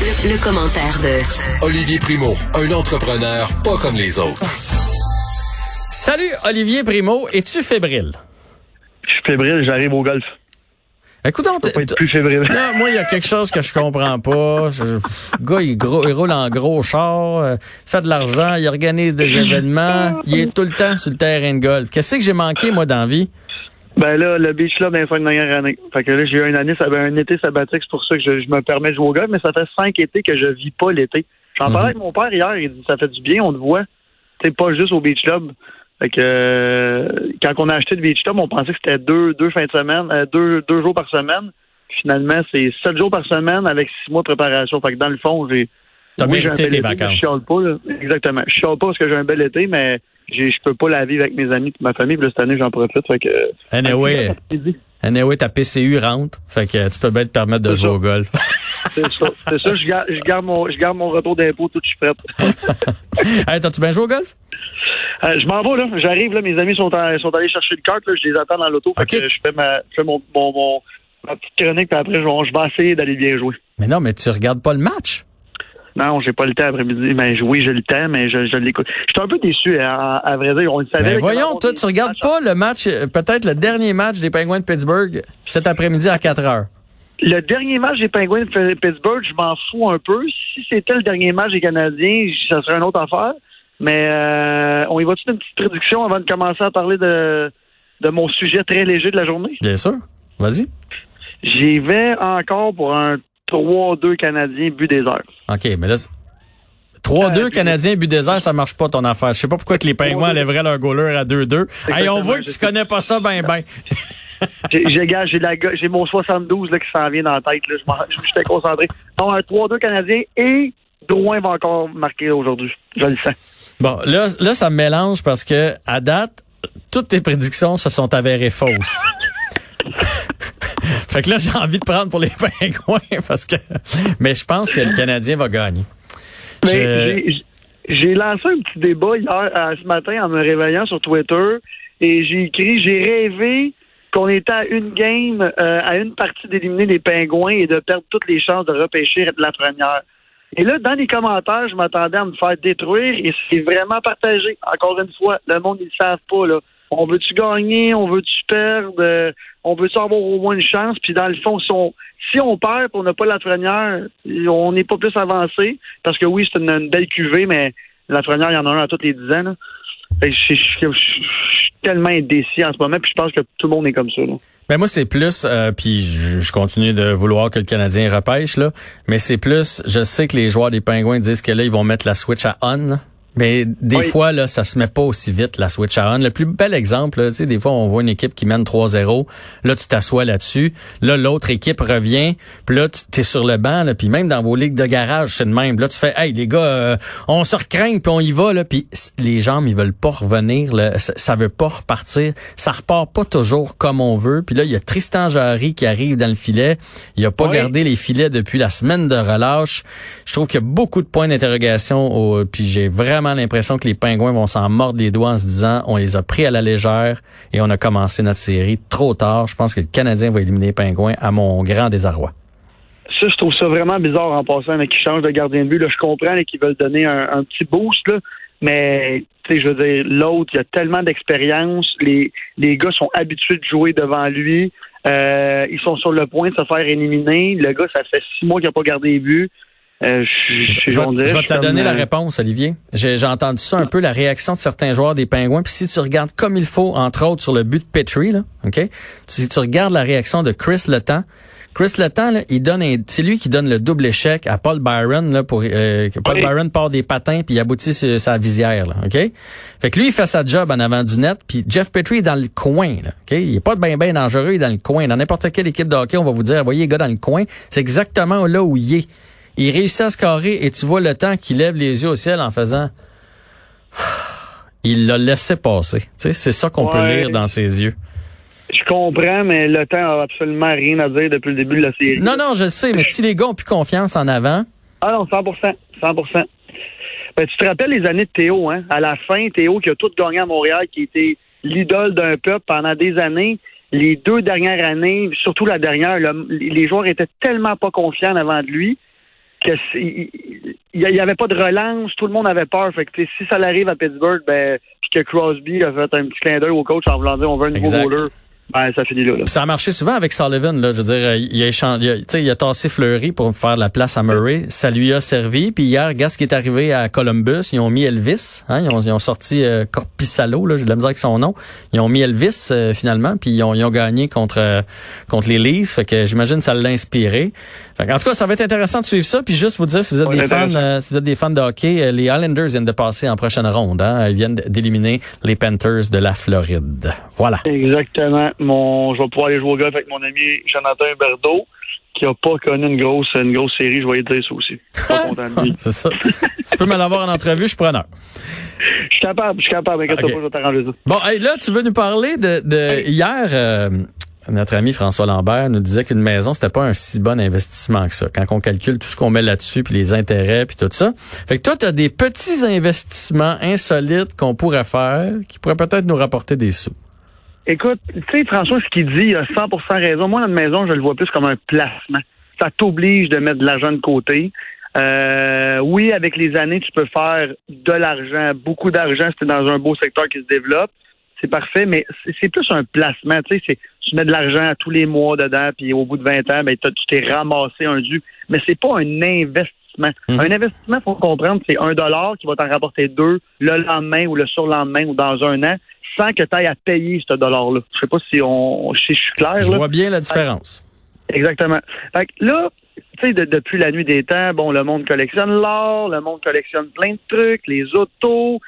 Le, commentaire de Olivier Primo, un entrepreneur pas comme les autres. Salut Olivier Primo, es-tu fébrile? Je suis fébrile, j'arrive au golf. Écoute, on être plus fébrile. Non, moi, il y a quelque chose que je comprends pas. Je- le gars, il, gros- il roule en gros char, euh, fait de l'argent, il organise des événements, il est tout le temps sur le terrain de golf. Qu'est-ce que j'ai manqué, moi, dans la vie? Ben là, le beach club dans les cinq dernières années. Fait que là, j'ai eu une année, ça avait un été sabbatique, c'est pour ça que je, je me permets de jouer au golf, mais ça fait cinq étés que je vis pas l'été. J'en Mhm. parlais avec mon père hier, il dit ça fait du bien, on te voit. C'est pas juste au beach club. Fait que euh, quand on a acheté le beach club, on pensait que c'était deux, deux fins de semaine, euh, deux, deux jours par semaine. Finalement, c'est sept jours par semaine avec six mois de préparation. Fait que dans le fond, j'ai T'as Oui, mérité tes vacances. Je chiale pas, là. Exactement. Je chiale pas parce que j'ai un bel été, mais je peux pas la vivre avec mes amis et ma famille. Puis là, cette année, j'en profite. Fait que. Anyway, anyway, ta PCU rentre, fait que tu peux bien te permettre de jouer ça. au golf. C'est ça. C'est ça. Je garde, je garde mon, je garde mon retour d'impôt tout de suite hey, t'as-tu bien joué au golf? Euh, je m'en vais, là. J'arrive, là. Mes amis sont, sont allés chercher le cart, là. Je les attends dans l'auto. Fait Ok. que je fais ma, je fais mon, mon, mon- ma petite chronique, puis après, je, je vais essayer d'aller bien jouer. Mais non, mais tu regardes pas le match. Non, j'ai pas le temps après-midi. Mais oui, j'ai le temps, mais je, je l'écoute. J'étais un peu déçu, à, à vrai dire. On le savait. Mais Ben, voyons, toi, tu regardes pas le match, euh, peut-être le dernier match des Penguins de Pittsburgh cet après-midi à 4 heures. Le dernier match des Penguins de Pittsburgh, je m'en fous un peu. Si c'était le dernier match des Canadiens, ça serait une autre affaire. Mais euh, on y va-tu une petite réduction avant de commencer à parler de, de mon sujet très léger de la journée? Bien sûr. Vas-y. J'y vais encore pour un 3-2 Canadien but des heures. OK, mais là, c'est- 3-2 Euh, Canadiens, but désert, ça marche pas ton affaire. Je sais pas pourquoi que les Pingouins lèveraient leur goaler à 2-2. Hey, on voit que tu connais pas ça ben ben. J'ai mon 72 là, qui s'en vient dans la tête. Là. Je j'étais concentré. Non, un 3-2 Canadien et Drouin va encore marquer aujourd'hui. Je le sens. Bon, là, là, ça me mélange parce que, à date, toutes tes prédictions se sont avérées fausses. fait que là, j'ai envie de prendre pour les Pingouins parce que, mais je pense que le Canadien va gagner. Mais Je- j'ai- lancé un petit débat hier, euh, ce matin, en me réveillant sur Twitter, et j'ai écrit j'ai rêvé qu'on était à une game, euh, à une partie d'éliminer les pingouins et de perdre toutes les chances de repêcher la première. Et là, dans les commentaires, je m'attendais à me faire détruire et c'est vraiment partagé. Encore une fois, le monde, ils ne savent pas. Là. On veut-tu gagner? On veut-tu perdre? Euh, on veut-tu avoir au moins une chance? Puis dans le fond, si on, perd on n'a pas la première, on n'est pas plus avancé. Parce que oui, c'est une, belle cuvée, mais la il y en a un à toutes les dix ans. là. Fait que Je suis tellement indécis en ce moment, puis je pense que tout le monde est comme ça. Là. Ben moi c'est plus euh, puis je, continue de vouloir que le Canadien repêche là, mais c'est plus je sais que les joueurs des Pingouins disent que là ils vont mettre la switch à on. Mais des Oui. fois là ça se met pas aussi vite la switch à on. Le plus bel exemple tu sais des fois on voit une équipe qui mène 3-0, là tu t'assois là-dessus, là l'autre équipe revient, puis là tu es sur le banc là, puis même dans vos ligues de garage c'est le même. Là tu fais hey les gars euh, on se recraigne puis on y va là, puis les jambes ils veulent pas revenir là, ça, ça veut pas repartir, ça repart pas toujours comme on veut. Puis là il y a Tristan Jarry qui arrive dans le filet, il a pas Oui. gardé les filets depuis la semaine de relâche. Je trouve qu'il y a beaucoup de points d'interrogation au- puis j'ai vraiment l'impression que les Pingouins vont s'en mordre les doigts en se disant on les a pris à la légère et on a commencé notre série trop tard. Je pense que le Canadien va éliminer les Pingouins à mon grand désarroi. Ça, je trouve ça vraiment bizarre en passant, mais qu'ils changent de gardien de but. Là, je comprends qu'ils veulent donner un, petit boost, là, mais je veux dire, l'autre, il a tellement d'expérience. Les, les gars sont habitués de jouer devant lui. Euh, ils sont sur le point de se faire éliminer. Le gars, ça fait six mois qu'il n'a pas gardé les buts. Euh, je, je, Je vais, je te suis donner la euh, réponse, Olivier. J'ai entendu ça un peu, la réaction de certains joueurs des Pingouins. Puis si tu regardes comme il faut, entre autres sur le but de Petrie, là, ok, si tu regardes la réaction de Chris Letang, Chris Letang, là, il donne, un- c'est lui qui donne le double échec à Paul Byron là pour euh, que Paul Oui. Byron part des patins puis il aboutit sur sa visière, là, ok? Fait que lui il fait sa job en avant du net, puis Jeff Petrie est dans le coin, là, ok? Il est pas bien ben dangereux, il est dans le coin. Dans n'importe quelle équipe de hockey, on va vous dire, voyez les gars dans le coin, c'est exactement là où il est. il réussit à se carrer et tu vois le temps qu'il lève les yeux au ciel en faisant il l'a laissé passer. Tu sais, c'est ça qu'on peut lire dans ses yeux. Je comprends, mais le temps a absolument rien à dire depuis le début de la série. Non, non, je le sais, mais si les gars ont plus confiance en avant, Ah non, 100 100 ben, Tu te rappelles les années de Théo, hein? À la fin, Théo qui a tout gagné à Montréal, qui était l'idole d'un peuple pendant des années. Les deux dernières années, surtout la dernière, le- les joueurs étaient tellement pas confiants en avant de lui que il n'y avait pas de relance, tout le monde avait peur. Fait que si ça l'arrive à Pittsburgh, ben, puis que Crosby a fait un petit clin d'œil au coach en voulant dire on veut un nouveau Exact. Ben ça finit là. là. Puis ça a marché souvent avec Sullivan. Là, je veux dire, euh, il a, échangé, il a, tu sais, il a tassé Fleury pour faire la place à Murray. Ça lui a servi. Puis hier, regarde ce qui est arrivé à Columbus. Ils ont mis Elvis. Hein, ils, ont, ils ont sorti euh, Corpissalo. Là, j'ai de la misère avec son nom. Ils ont mis Elvis euh, finalement. Puis ils ont, ils ont gagné contre euh, contre les Leafs. Fait que j'imagine que ça l'a inspiré. Fait que, en tout cas, ça va être intéressant de suivre ça. Puis juste vous dire, si vous êtes des fans, si vous êtes des fans de hockey, les Islanders viennent de passer en prochaine ronde. Hein. Ils viennent d'éliminer les Panthers de la Floride. Voilà. Exactement. Mon, je vais pouvoir aller jouer au golf avec mon ami Jonathan Berdo, qui a pas connu une grosse, une grosse série, je vais lui dire ça aussi. Je suis pas content de lui. C'est ça. tu peux me l'avoir en entrevue, je suis preneur. Je suis capable, je suis capable, inquiète Ok. pas, je vais t'arranger ça. Bon, hey, là, tu veux nous parler de, de hier. euh, notre ami François Lambert nous disait qu'une maison, c'était pas un si bon investissement que ça. Quand on calcule tout ce qu'on met là-dessus, puis les intérêts, puis tout ça. Fait que toi, tu as des petits investissements insolites qu'on pourrait faire, qui pourraient peut-être nous rapporter des sous. Écoute, tu sais, François, ce qu'il dit, il a 100% raison. Moi, notre maison, je le vois plus comme un placement. Ça t'oblige de mettre de l'argent de côté. Euh, oui, avec les années, tu peux faire de l'argent, beaucoup d'argent si tu es dans un beau secteur qui se développe. C'est parfait, mais c'est plus un placement. Tu sais, tu mets de l'argent tous les mois dedans, puis au bout de 20 ans, ben, tu t'es ramassé un dû. Mais c'est pas un investissement. Mhm. Un investissement, faut comprendre, c'est un dollar qui va t'en rapporter deux le lendemain ou le surlendemain ou dans un an, sans que tu ailles à payer ce dollar-là. Je sais pas si on, si je suis clair. Je là. vois bien la différence. Exactement. Fait que là, tu sais, de- depuis la nuit des temps, bon, le monde collectionne l'or, le monde collectionne plein de trucs, les autos.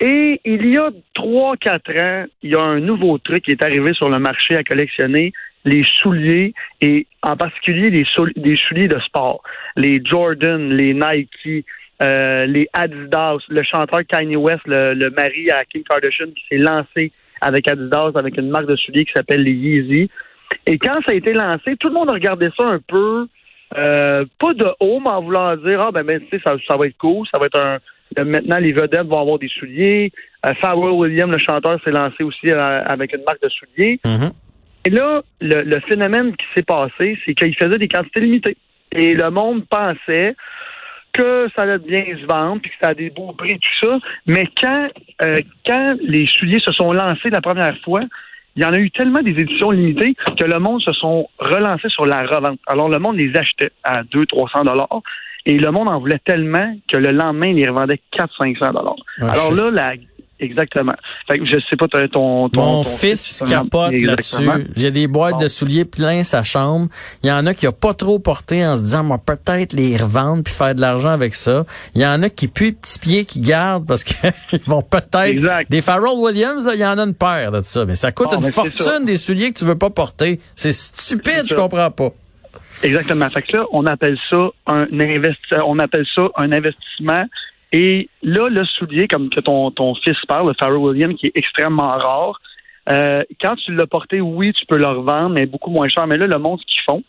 Et il y a trois, quatre ans, il y a un nouveau truc qui est arrivé sur le marché à collectionner, les souliers, et en particulier les, des souliers de sport. Les Jordan, les Nike, euh, les Adidas, le chanteur Kanye West, le, le mari à Kim Kardashian qui s'est lancé avec Adidas, avec une marque de souliers qui s'appelle les Yeezy. Et quand ça a été lancé, tout le monde a regardé ça un peu, euh, pas de haut, mais en voulant dire, ah ben, ben tu sais, ça, ça va être cool, ça va être un... Maintenant, les vedettes vont avoir des souliers. Euh, Pharrell Williams, le chanteur, s'est lancé aussi euh, avec une marque de souliers. Mhm. Et là, le, le phénomène qui s'est passé, c'est qu'il faisait des quantités limitées. Et le monde pensait que ça allait bien se vendre, puis que ça a des beaux prix, tout ça. Mais quand, euh, quand les souliers se sont lancés la première fois, il y en a eu tellement des éditions limitées que le monde se sont relancés sur la revente. Alors, le monde les achetait à 200-300 dollars. Et le monde en voulait tellement que le lendemain, il les revendait 400-500 dollars. Ah, Alors là, la, exactement. Fait que je sais pas, ton, ton, Mon ton fils capote là-dessus. J'ai des boîtes Bon. de souliers plein sa chambre. Il y en a qui a pas trop porté en se disant, moi peut-être les revendre puis faire de l'argent avec ça. Il y en a qui puent petits pieds qui gardent parce qu'ils vont peut-être des Pharrell Williams là, il y en a une paire de ça, mais ça coûte Bon, une fortune des souliers que tu veux pas porter. C'est stupide, je comprends pas. Exactement. Fait que là, on appelle ça un investi on appelle ça un investissement. Et là, le soulier, comme que ton, ton fils parle, le Pharrell Williams, qui est extrêmement rare, euh, quand tu l'as porté, oui, tu peux le revendre, mais beaucoup moins cher. Mais là, le monde, ce qu'ils font,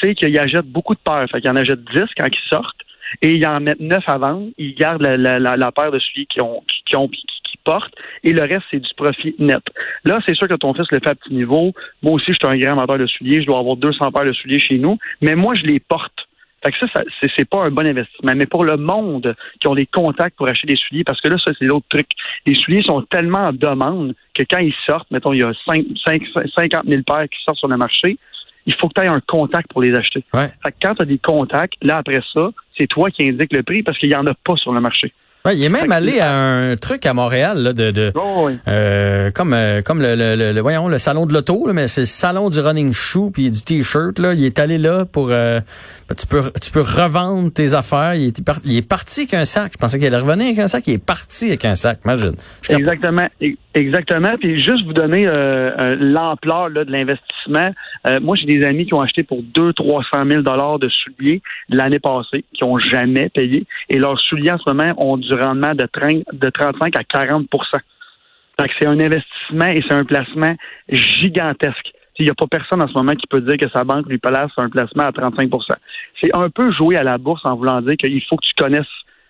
c'est qu'ils achètent beaucoup de paires. Fait qu'ils en achètent 10 quand ils sortent et ils en mettent 9 à vendre. Ils gardent la, la, la, paire de souliers qu'ils ont, qu'ils ont qu'ils portent et le reste, c'est du profit net. Là, c'est sûr que ton fils le fait à petit niveau. Moi aussi, je suis un grand amateur de souliers. Je dois avoir 200 paires de souliers chez nous. Mais moi, je les porte. Fait que ça, ça c'est, pas un bon investissement. Mais pour le monde qui ont les contacts pour acheter des souliers, parce que là, ça, c'est l'autre truc. Les souliers sont tellement en demande que quand ils sortent, mettons, il y a 5, 5, 50 000 paires qui sortent sur le marché, il faut que tu aies un contact pour les acheter. Ouais. Fait que quand tu as des contacts, là, après ça, c'est toi qui indiques le prix parce qu'il y en a pas sur le marché. Ouais, il est même allé à un truc à Montréal là, de, de Oh, oui. Euh, comme euh, comme le, le, le- le- voyons le salon de l'auto mais c'est le salon du running shoe puis du t-shirt là. Il est allé là pour euh, ben, tu peux tu peux revendre tes affaires. Il est, il est parti avec un sac. Je pensais qu'il allait revenir avec un sac. Il est parti avec un sac. Imagine. Je. Exactement, Exactement. Puis juste vous donner euh, euh, l'ampleur de l'investissement. Euh, moi, j'ai des amis qui ont acheté pour 2 300 000 dollars de souliers l'année passée, qui ont jamais payé. Et leurs souliers en ce moment ont du rendement de, 30, de 35 à 40 c'est un investissement et c'est un placement gigantesque. Il n'y a pas personne en ce moment qui peut dire que sa banque lui place un placement à 35 C'est un peu jouer à la bourse en voulant dire qu'il faut que tu connaisses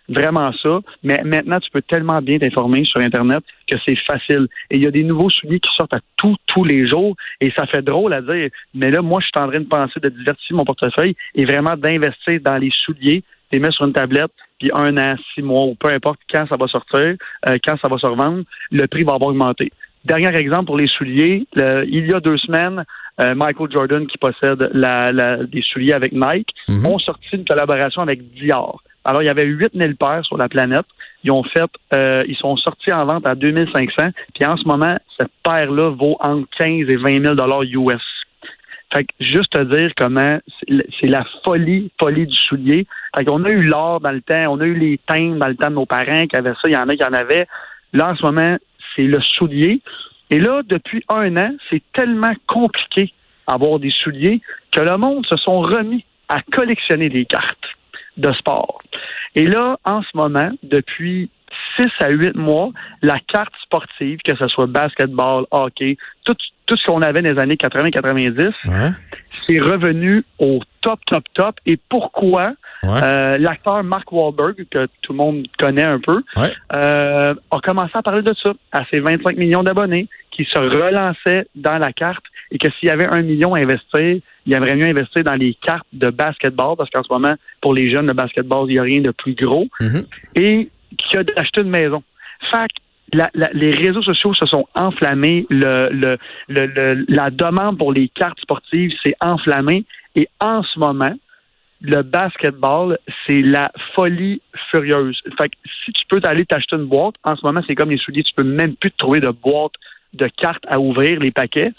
vraiment ça. Mais maintenant, tu peux tellement bien t'informer sur Internet que c'est facile. Et il y a des nouveaux souliers qui sortent à tous, tous les jours. Et ça fait drôle à dire. Mais là, moi, je suis en train de penser de diversifier mon portefeuille et vraiment d'investir dans les souliers, les mettre sur une tablette, puis un an, six mois, ou peu importe quand ça va sortir, euh, quand ça va se revendre, le prix va avoir augmenté. Dernier exemple pour les souliers, il y a deux semaines, euh, Michael Jordan, qui possède la, des souliers avec Nike, mhm. ont sorti une collaboration avec Dior. Alors, il y avait 8000 paires sur la planète. Ils ont fait, euh, ils sont sortis en vente à 2500. Puis en ce moment, cette paire-là vaut entre 15 et 20 000 dollars US. Fait que juste te dire comment c'est la folie, folie du soulier. Fait qu'on a eu l'or dans le temps, on a eu les teintes dans le temps de nos parents qui avaient ça, il y en a qui en avaient. Là, en ce moment, c'est le soulier. Et là, depuis un an, c'est tellement compliqué d'avoir des souliers que le monde se sont remis à collectionner des cartes de sport. Et là, en ce moment, depuis 6 à 8 mois, la carte sportive, que ce soit basketball, hockey, tout, tout ce qu'on avait dans les années 80-90, c'est revenu au top, top, top. Et pourquoi? Euh, l'acteur Mark Wahlberg, que tout le monde connaît un peu, euh, a commencé à parler de ça à ses 25 millions d'abonnés, qui se relançaient dans la carte et que s'il y avait un million à investir, il aimerait mieux investir dans les cartes de basketball, parce qu'en ce moment, pour les jeunes, le basketball, il n'y a rien de plus gros, mm-hmm. et qui a acheté une maison. Fait les réseaux sociaux se sont enflammés, le, le, le, la demande pour les cartes sportives s'est enflammée, et en ce moment, le basketball, c'est la folie furieuse. Fait que si tu peux aller t'acheter une boîte, en ce moment, c'est comme les souliers, tu peux même plus te trouver de boîte de cartes à ouvrir, les paquets.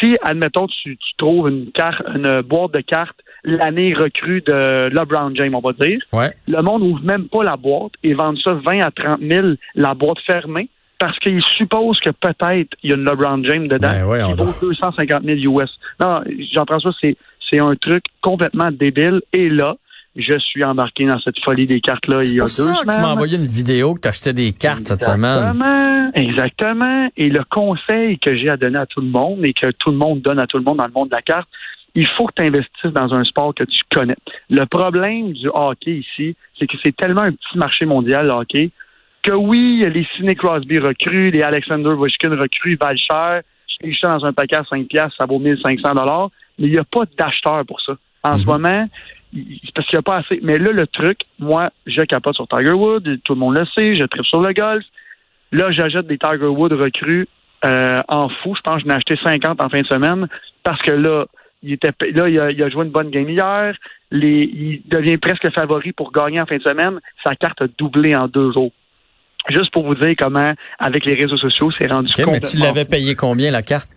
Si, admettons, tu, tu trouves une carte, une boîte de cartes l'année recrue de LeBron James, on va dire, le monde n'ouvre même pas la boîte et vend ça 20 à 30 000 la boîte fermée parce qu'il suppose que peut-être il y a une LeBron James dedans ben qui vaut 250 000 US. Non, Jean-François, c'est c'est un truc complètement débile. Et là, je suis embarqué dans cette folie des cartes-là il y a deux ça semaines. Que tu m'as envoyé une vidéo que tu achetais des cartes cette semaine. Exactement. Et le conseil que j'ai à donner à tout le monde et que tout le monde donne à tout le monde dans le monde de la carte, il faut que tu investisses dans un sport que tu connais. Le problème du hockey ici, c'est que c'est tellement un petit marché mondial, le hockey, que oui, les Sidney Crosby recrues, les Alexander Ovechkin recrues valent cher. Je dans un paquet à 5 piastres, ça vaut 1500 dollars mais il n'y a pas d'acheteurs pour ça. En ce mhm. moment, c'est parce qu'il n'y a pas assez. Mais là, le truc, moi, je capote sur Tiger Woods, tout le monde le sait, je tripe sur le golf. Là, j'achète des Tiger Woods recrues euh, en fou. Je pense que j'en ai acheté 50 en fin de semaine parce que là, il était là, il a, joué une bonne game hier. Les, il devient presque favori pour gagner en fin de semaine. Sa carte a doublé en deux jours. Juste pour vous dire comment, avec les réseaux sociaux, c'est rendu okay, Mais tu l'avais payé combien la carte?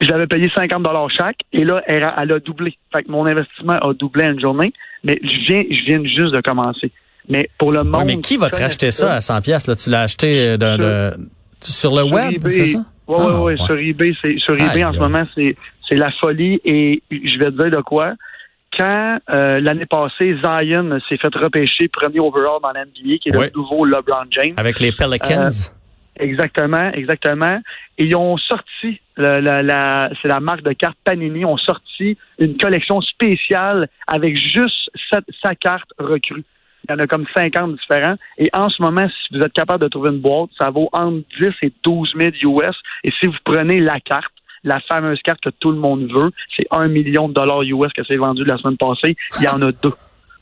Je l'avais payé 50 dollars chaque et là, elle a, elle a, doublé. Fait que mon investissement a doublé en une journée, mais je viens, je viens juste de commencer. Mais pour le moment. mais qui va te racheter ça à 100 pièces Tu l'as acheté de, sur, le web, c'est ça? Oui, oui, oui. Sur eBay, c'est sur eBay en ce moment, c'est c'est la folie et je vais te dire de quoi. Quand euh, l'année passée, Zion s'est fait repêcher premier overall dans l'NBA, qui est le nouveau LeBron James. Avec les Pelicans? Euh, Exactement, exactement. Et ils ont sorti, la, la, c'est la marque de cartes Panini, ont sorti une collection spéciale avec juste sa, carte recrue. Il y en a comme 50 différents. Et en ce moment, si vous êtes capable de trouver une boîte, ça vaut entre 10 et 12 000 US. Et si vous prenez la carte, la fameuse carte que tout le monde veut, c'est un million de dollars US que c'est vendu la semaine passée. Il y en a deux.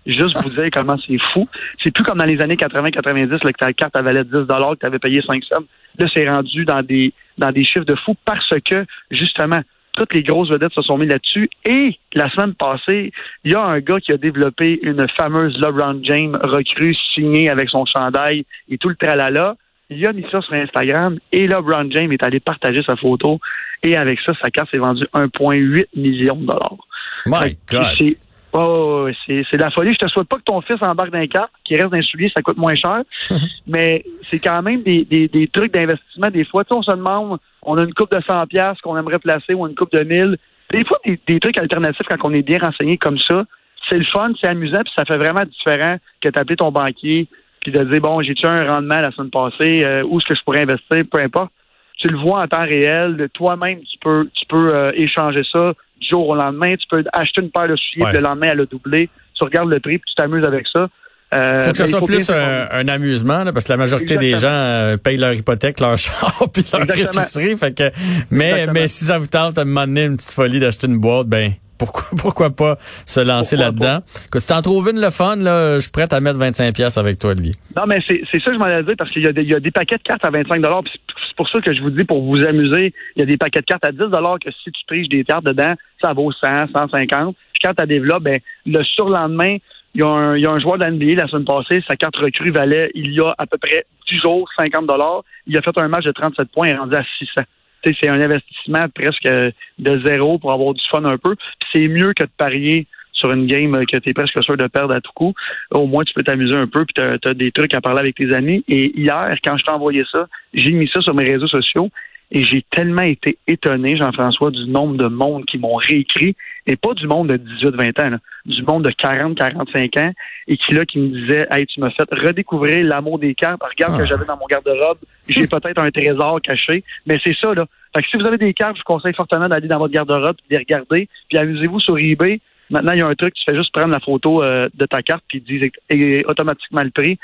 Juste vous dire comment c'est fou. C'est plus comme dans les années 80-90, que ta carte valait 10 que tu avais payé 5 cents. Là, c'est rendu dans des dans des chiffres de fou parce que, justement, toutes les grosses vedettes se sont mis là-dessus. Et la semaine passée, il y a un gars qui a développé une fameuse LeBron James recrue signée avec son chandail et tout le tralala. Il a mis ça sur Instagram et LeBron James est allé partager sa photo. Et avec ça, sa carte s'est vendue 1,8 million de dollars. My God. Oh, c'est, de la folie. Je te souhaite pas que ton fils embarque d'un cap, qui reste d'un soulier, ça coûte moins cher. mais c'est quand même des, des, des trucs d'investissement. Des fois, tu sais, on se demande, on a une coupe de 100 pièces qu'on aimerait placer ou une coupe de 1000. Des fois, des, des trucs alternatifs quand on est bien renseigné comme ça, c'est le fun, c'est amusant, puis ça fait vraiment différent que d'appeler ton banquier puis de dire bon, j'ai tué un rendement la semaine passée, euh, où est-ce que je pourrais investir, peu importe. Tu le vois en temps réel, toi-même, tu peux, tu peux euh, échanger ça du jour au lendemain. Tu peux acheter une paire de souliers, Ouais. le lendemain, elle a doublé. Tu regardes le prix, puis tu t'amuses avec ça. Euh, faut que il soit plus un, un amusement, là, parce que la majorité des gens euh, payent leur hypothèque, leur char, puis leur Exactement. épicerie. Fait que, mais, Exactement. mais si ça vous tente à un moment donné une petite folie d'acheter une boîte, ben pourquoi pourquoi pas se lancer là-dedans? Que si t'en trouves une le fun, là, je suis prêt à mettre 25 pièces avec toi, Olivier. Non, mais c'est c'est ça que je m'en dire parce qu'il y, a des- il y a des paquets de cartes à 25 puis C'est pour ça que je vous dis, pour vous amuser, il y a des paquets de cartes à 10 que si tu triches des cartes dedans, ça vaut 100, 150. Puis quand tu développes, ben, le surlendemain, il y, a un, il y a un joueur d'NBA la semaine passée, sa carte recrue valait, il y a à peu près 10 jours, 50 Il a fait un match de 37 points et rendu à 600. C'est un investissement presque de zéro pour avoir du fun un peu. C'est mieux que de parier sur une game que tu es presque sûr de perdre à tout coup. Au moins, tu peux t'amuser un peu, puis tu as, des trucs à parler avec tes amis. Et hier, quand je t'ai envoyé ça, j'ai mis ça sur mes réseaux sociaux et j'ai tellement été étonné, Jean-François, du nombre de monde qui m'ont réécrit, et pas du monde de 18-20 ans, là, du monde de 40-45 ans, et qui là, qui me disait Hey, tu m'as fait redécouvrir l'amour des cartes. Regarde Ah. que j'avais dans mon garde-robe, j'ai peut-être un trésor caché, mais c'est ça, là. Fait que si vous avez des cartes, je vous conseille fortement d'aller dans votre garde-robe, puis de les regarder, puis amusez-vous sur eBay. Maintenant, il y a un truc, tu fais juste prendre la photo euh, de ta carte, puis ils disent automatiquement le prix.